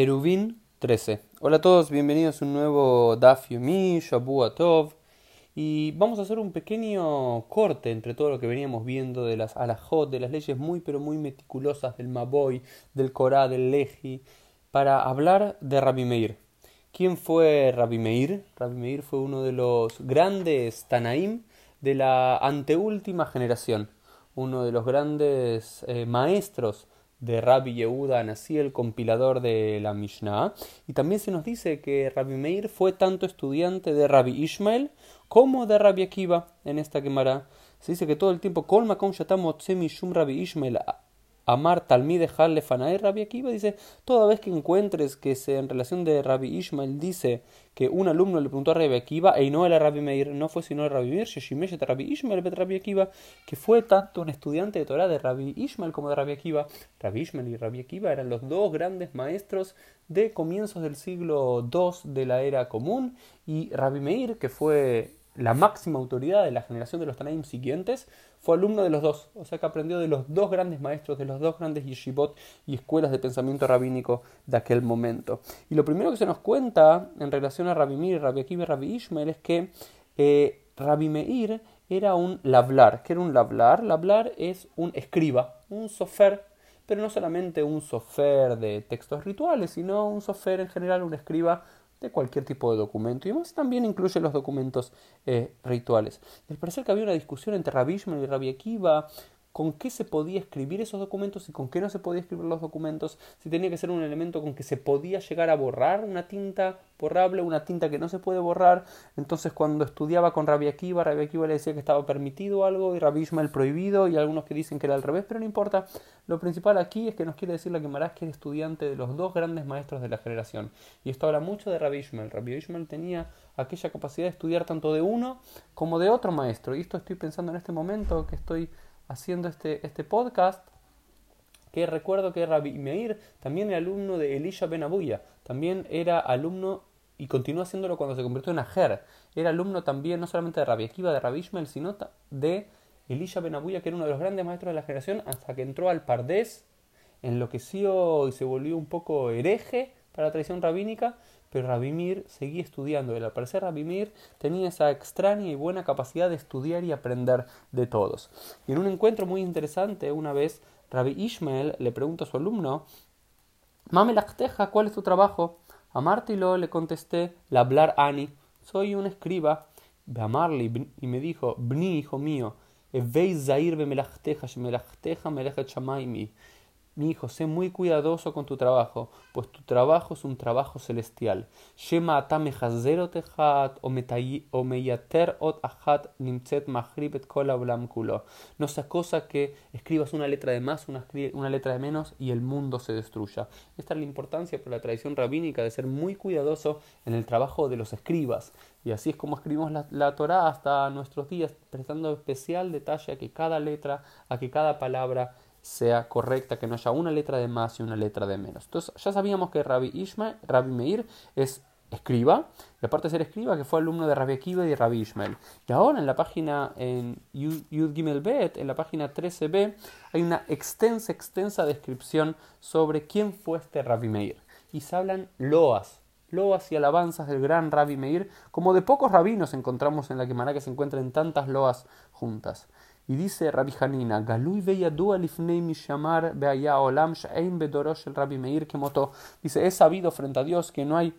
Eruvin 13. Hola a todos, bienvenidos a un nuevo Daf Yomi, Shabu Tov. Y vamos a hacer un pequeño corte entre todo lo que veníamos viendo de las alajot, de las leyes muy pero muy meticulosas del Maboy, del Korah, del Leji, para hablar de Rabbi Meir. ¿Quién fue Rabbi Meir? Rabbi Meir fue uno de los grandes Tanaim de la anteúltima generación, uno de los grandes eh, maestros de Rabbi Yehuda Anasí, el compilador de la Mishnah. Y también se nos dice que Rabbi Meir fue tanto estudiante de Rabbi Ishmael como de Rabbi Akiva en esta quemará. Se dice que todo el tiempo, Kol Makom Shum Rabbi Ishmael Amar Talmide Halle Fanae Rabbi Akiva dice, toda vez que encuentres que se, en relación de Rabbi Ishmael dice que un alumno le preguntó a Rabbi Akiva, y no era Rabbi Meir, no fue sino Rabbi Meir, Rabbi Ishmael bet Rabbi que fue tanto un estudiante de Torah de Rabbi Ishmael como de Rabbi Akiva. Rabbi Ishmael y Rabbi Akiva eran los dos grandes maestros de comienzos del siglo II de la era común, y Rabbi Meir, que fue la máxima autoridad de la generación de los Tanaim siguientes, fue alumno de los dos, o sea que aprendió de los dos grandes maestros, de los dos grandes yeshivot y escuelas de pensamiento rabínico de aquel momento. Y lo primero que se nos cuenta en relación a Rabbi Meir, Rabbi Akiva y Rabbi Ishmael es que eh, Rabbi Meir era un lablar. ¿Qué era un lablar? Lablar es un escriba, un sofer, pero no solamente un sofer de textos rituales, sino un sofer en general, un escriba de cualquier tipo de documento y más también incluye los documentos eh, rituales. Y al que había una discusión entre Rabbi y Rabbi Akiva con qué se podía escribir esos documentos y con qué no se podía escribir los documentos, si tenía que ser un elemento con que se podía llegar a borrar una tinta borrable, una tinta que no se puede borrar. Entonces cuando estudiaba con Rabbi Akiva, Rabbi Akiva le decía que estaba permitido algo y Rabbi Ishmael prohibido y algunos que dicen que era al revés, pero no importa. Lo principal aquí es que nos quiere decir la que que es estudiante de los dos grandes maestros de la generación. Y esto habla mucho de Rabbi Ishmael. Rabbi Ishmael tenía aquella capacidad de estudiar tanto de uno como de otro maestro. Y esto estoy pensando en este momento que estoy haciendo este, este podcast, que recuerdo que Rabbi Meir también era alumno de Elisha Ben Abuya, también era alumno y continuó haciéndolo cuando se convirtió en Ajer, era alumno también no solamente de Rabbi Akiva, de Rabbi Ishmael, sino de Elisha Ben Abuya, que era uno de los grandes maestros de la generación, hasta que entró al Pardés, enloqueció y se volvió un poco hereje para la tradición rabínica, pero Rabimir seguía estudiando. Y al parecer Rabimir tenía esa extraña y buena capacidad de estudiar y aprender de todos. Y en un encuentro muy interesante, una vez Rabbi Ishmael le pregunta a su alumno, Mame Lachteja, ¿cuál es tu trabajo? A Martilo le contesté, la hablar Ani, soy un escriba. Amarli y me dijo, Bni, hijo mío, veis zair be melachteja, melachteja melechet shamaimi mi hijo, sé muy cuidadoso con tu trabajo, pues tu trabajo es un trabajo celestial. O ot nimtzet kulo. No sea cosa que escribas una letra de más, una, una letra de menos y el mundo se destruya. Esta es la importancia por la tradición rabínica de ser muy cuidadoso en el trabajo de los escribas. Y así es como escribimos la, la Torah hasta nuestros días, prestando especial detalle a que cada letra, a que cada palabra sea correcta, que no haya una letra de más y una letra de menos. Entonces ya sabíamos que Rabbi Ishmael, Rabbi Meir es escriba, y aparte de ser escriba, que fue alumno de Rabbi Akiva y Rabbi Ishmael. Y ahora en la página, en Yud Gimel Bet, en la página 13b, hay una extensa, extensa descripción sobre quién fue este Rabbi Meir. Y se hablan loas, loas y alabanzas del gran Rabbi Meir, como de pocos rabinos encontramos en la Gemara que se encuentran tantas loas juntas. Y dice Rabbi Hanina, Galui mishamar olam bedorosh el Rabbi Meir kemoto. Dice, he sabido frente a Dios que no hay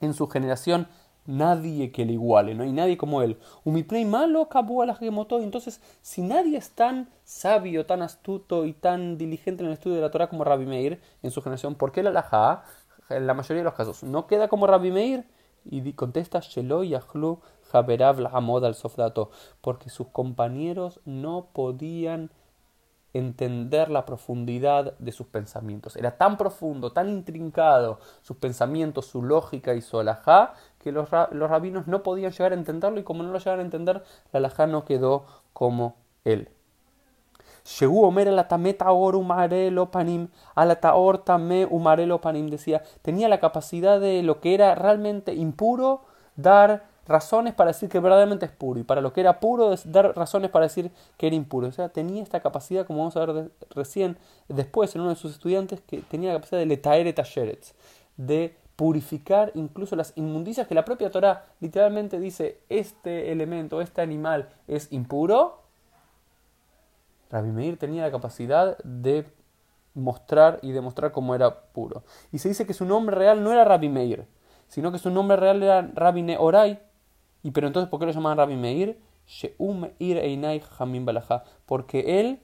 en su generación nadie que le iguale, no hay nadie como él. Umiprei malo acabó a la kemoto. Entonces, si nadie es tan sabio, tan astuto y tan diligente en el estudio de la Torah como Rabbi Meir en su generación, ¿por qué la laja? En la mayoría de los casos, no queda como Rabbi Meir. Y contesta Shelo Yahlu Haberav Amod al Sofdato, porque sus compañeros no podían entender la profundidad de sus pensamientos. Era tan profundo, tan intrincado sus pensamientos, su lógica y su alajá, que los, los rabinos no podían llegar a entenderlo y como no lo llegaron a entender, la alajá no quedó como él. Shegu Omer la tameta or umarelo panim, taor tame umarelo panim, decía, tenía la capacidad de lo que era realmente impuro dar razones para decir que verdaderamente es puro y para lo que era puro dar razones para decir que era impuro. O sea, tenía esta capacidad, como vamos a ver recién, después en uno de sus estudiantes, que tenía la capacidad de letaere talleres, de purificar incluso las inmundicias que la propia Torah literalmente dice este elemento, este animal es impuro. Rabbi Meir tenía la capacidad de mostrar y demostrar cómo era puro. Y se dice que su nombre real no era Rabbi Meir, sino que su nombre real era Rabbi Neorai. ¿Y pero entonces por qué lo llamaban Rabbi Meir? Porque él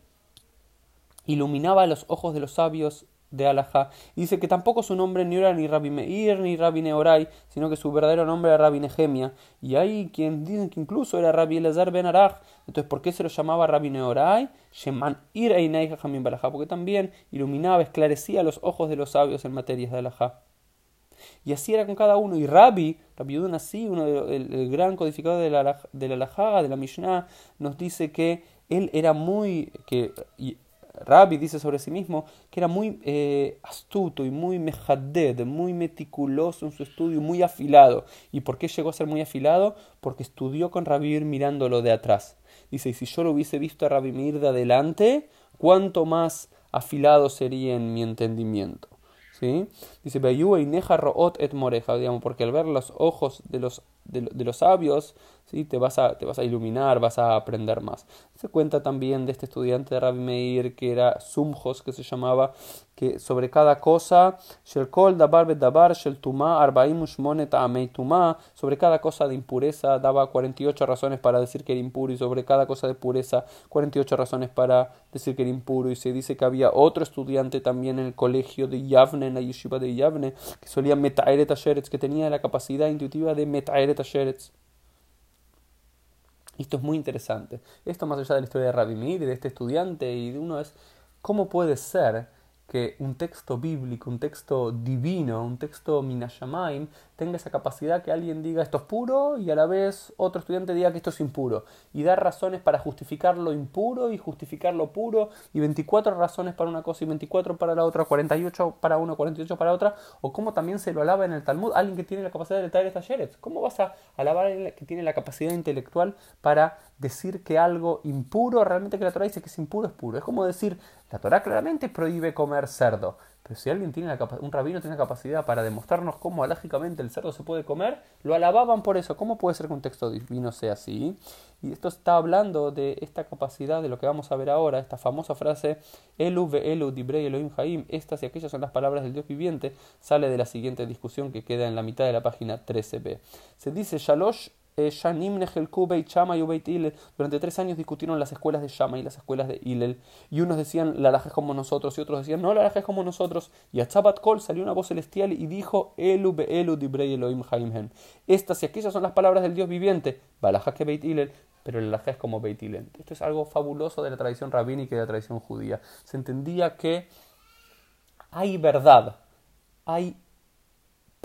iluminaba los ojos de los sabios de Alajá. Y dice que tampoco su nombre ni era ni Rabbi Meir ni Rabbi Neorai, sino que su verdadero nombre era Rabbi Nehemia. Y hay quien dicen que incluso era Rabbi Elazar ben Arach. Entonces, ¿por qué se lo llamaba Rabbi Neorai? Sheman Ir Porque también iluminaba, esclarecía los ojos de los sabios en materias de Alajá. Y así era con cada uno. Y Rabbi, Rabbi Udun así, uno el, gran codificador de la, de de la Mishnah, nos dice que él era muy, que Rabbi dice sobre sí mismo que era muy eh, astuto y muy mejaded, muy meticuloso en su estudio, muy afilado. ¿Y por qué llegó a ser muy afilado? Porque estudió con Rabbi mirándolo de atrás. Dice, y si yo lo hubiese visto a Rabbi Mir de adelante, ¿cuánto más afilado sería en mi entendimiento? ¿Sí? Dice, et moreja, digamos, porque al ver los ojos de los, de los sabios, ¿sí? te, vas a, te vas a iluminar, vas a aprender más. Se cuenta también de este estudiante de Rabbi Meir que era Sumjos, que se llamaba, que sobre cada cosa, dabar sobre cada cosa de impureza daba 48 razones para decir que era impuro y sobre cada cosa de pureza 48 razones para decir que era impuro y se dice que había otro estudiante también en el colegio de Yavne, en la yeshiva de Yavne, que solía metaeret que tenía la capacidad intuitiva de metaeret asheretz. Esto es muy interesante. Esto más allá de la historia de Rabbi Meir y de este estudiante y de uno es cómo puede ser que un texto bíblico, un texto divino, un texto minashamaim, tenga esa capacidad que alguien diga esto es puro y a la vez otro estudiante diga que esto es impuro. Y dar razones para justificar lo impuro y justificar lo puro y 24 razones para una cosa y 24 para la otra, 48 para uno, 48 para otra. O como también se lo alaba en el Talmud alguien que tiene la capacidad de estas talleres. ¿Cómo vas a alabar a alguien que tiene la capacidad intelectual para decir que algo impuro, realmente que la Torah dice que es impuro, es puro? Es como decir, la Torah claramente prohíbe comer cerdo. Pero si alguien tiene la un rabino tiene capacidad para demostrarnos cómo alógicamente el cerdo se puede comer, lo alababan por eso. ¿Cómo puede ser que un texto divino sea así? Y esto está hablando de esta capacidad de lo que vamos a ver ahora, esta famosa frase Elu ve Elu dibrei Elohim Haim, estas y aquellas son las palabras del Dios viviente, sale de la siguiente discusión que queda en la mitad de la página 13b. Se dice Shalosh eh, durante tres años discutieron las escuelas de Shama y las escuelas de Hillel. Y unos decían, la como nosotros, y otros decían, no, la es como nosotros. Y a Chabat Kol salió una voz celestial y dijo, Elu dibrei Elohim Haimhen. Estas y aquellas son las palabras del Dios viviente. Balajá que Beit pero el es como Beit. Esto es algo fabuloso de la tradición rabínica y de la tradición judía. Se entendía que hay verdad, hay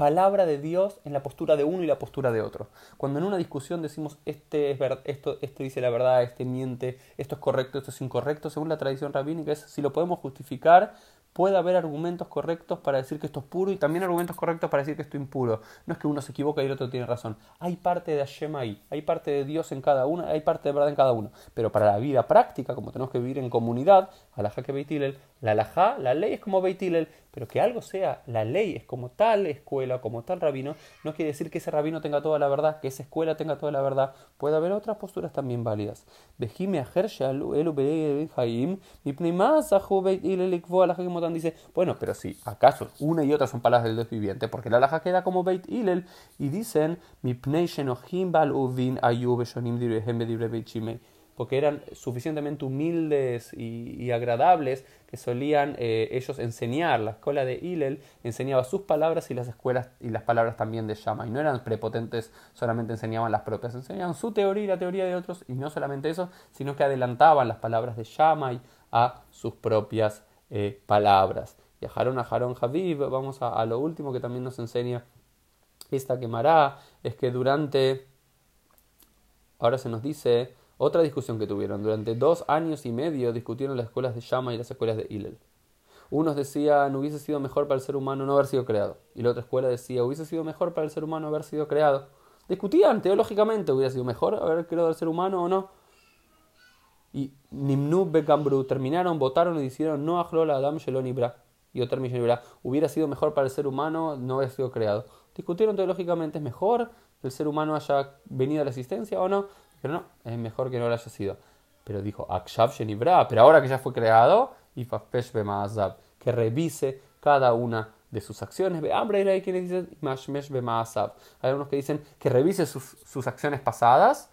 palabra de Dios en la postura de uno y la postura de otro. Cuando en una discusión decimos este es esto, este dice la verdad, este miente, esto es correcto, esto es incorrecto, según la tradición rabínica es si lo podemos justificar, puede haber argumentos correctos para decir que esto es puro y también argumentos correctos para decir que esto es impuro. No es que uno se equivoca y el otro tiene razón. Hay parte de Hashem ahí, hay parte de Dios en cada uno, hay parte de verdad en cada uno. Pero para la vida práctica, como tenemos que vivir en comunidad, alajá que Beitilel, la alajá, la ley es como Beitilel, pero que algo sea la ley, es como tal escuela, como tal rabino, no quiere decir que ese rabino tenga toda la verdad, que esa escuela tenga toda la verdad. Puede haber otras posturas también válidas. dice, bueno, pero si acaso una y otra son palabras del Dios viviente, porque la laja queda como Beit Ilel y dicen, porque eran suficientemente humildes y, agradables que solían eh, ellos enseñar. La escuela de Hillel enseñaba sus palabras y las escuelas y las palabras también de Shama. Y no eran prepotentes, solamente enseñaban las propias, enseñaban su teoría y la teoría de otros. Y no solamente eso, sino que adelantaban las palabras de Shammai a sus propias eh, palabras. Y a Harón a Javiv, vamos a, lo último que también nos enseña esta quemará, es que durante, ahora se nos dice, otra discusión que tuvieron. Durante dos años y medio discutieron las escuelas de Shama y las escuelas de Hillel. Unos decían hubiese sido mejor para el ser humano no haber sido creado. Y la otra escuela decía hubiese sido mejor para el ser humano haber sido creado. Discutían teológicamente, hubiera sido mejor haber creado al ser humano o no. Y Nimnu Bekambru terminaron, votaron y dijeron no Ajlola Adam Shelon Ibra. Y Oter hubiera sido mejor para el ser humano no haber sido creado. Discutieron teológicamente, ¿es mejor que el ser humano haya venido a la existencia o no? Pero no, es mejor que no lo haya sido. Pero dijo, Akshav Shenibra, pero ahora que ya fue creado, y que revise cada una de sus acciones. Hay quienes dicen, Hay unos que dicen que revise sus, sus acciones pasadas,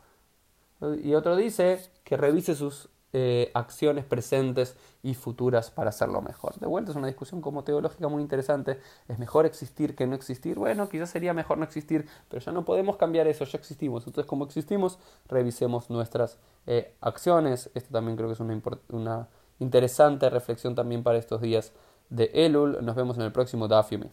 y otro dice que revise sus eh, acciones presentes y futuras para hacerlo mejor. De vuelta es una discusión como teológica muy interesante. ¿Es mejor existir que no existir? Bueno, quizás sería mejor no existir, pero ya no podemos cambiar eso, ya existimos. Entonces, como existimos, revisemos nuestras eh, acciones. Esto también creo que es una, interesante reflexión también para estos días de Elul. Nos vemos en el próximo Dafyumi.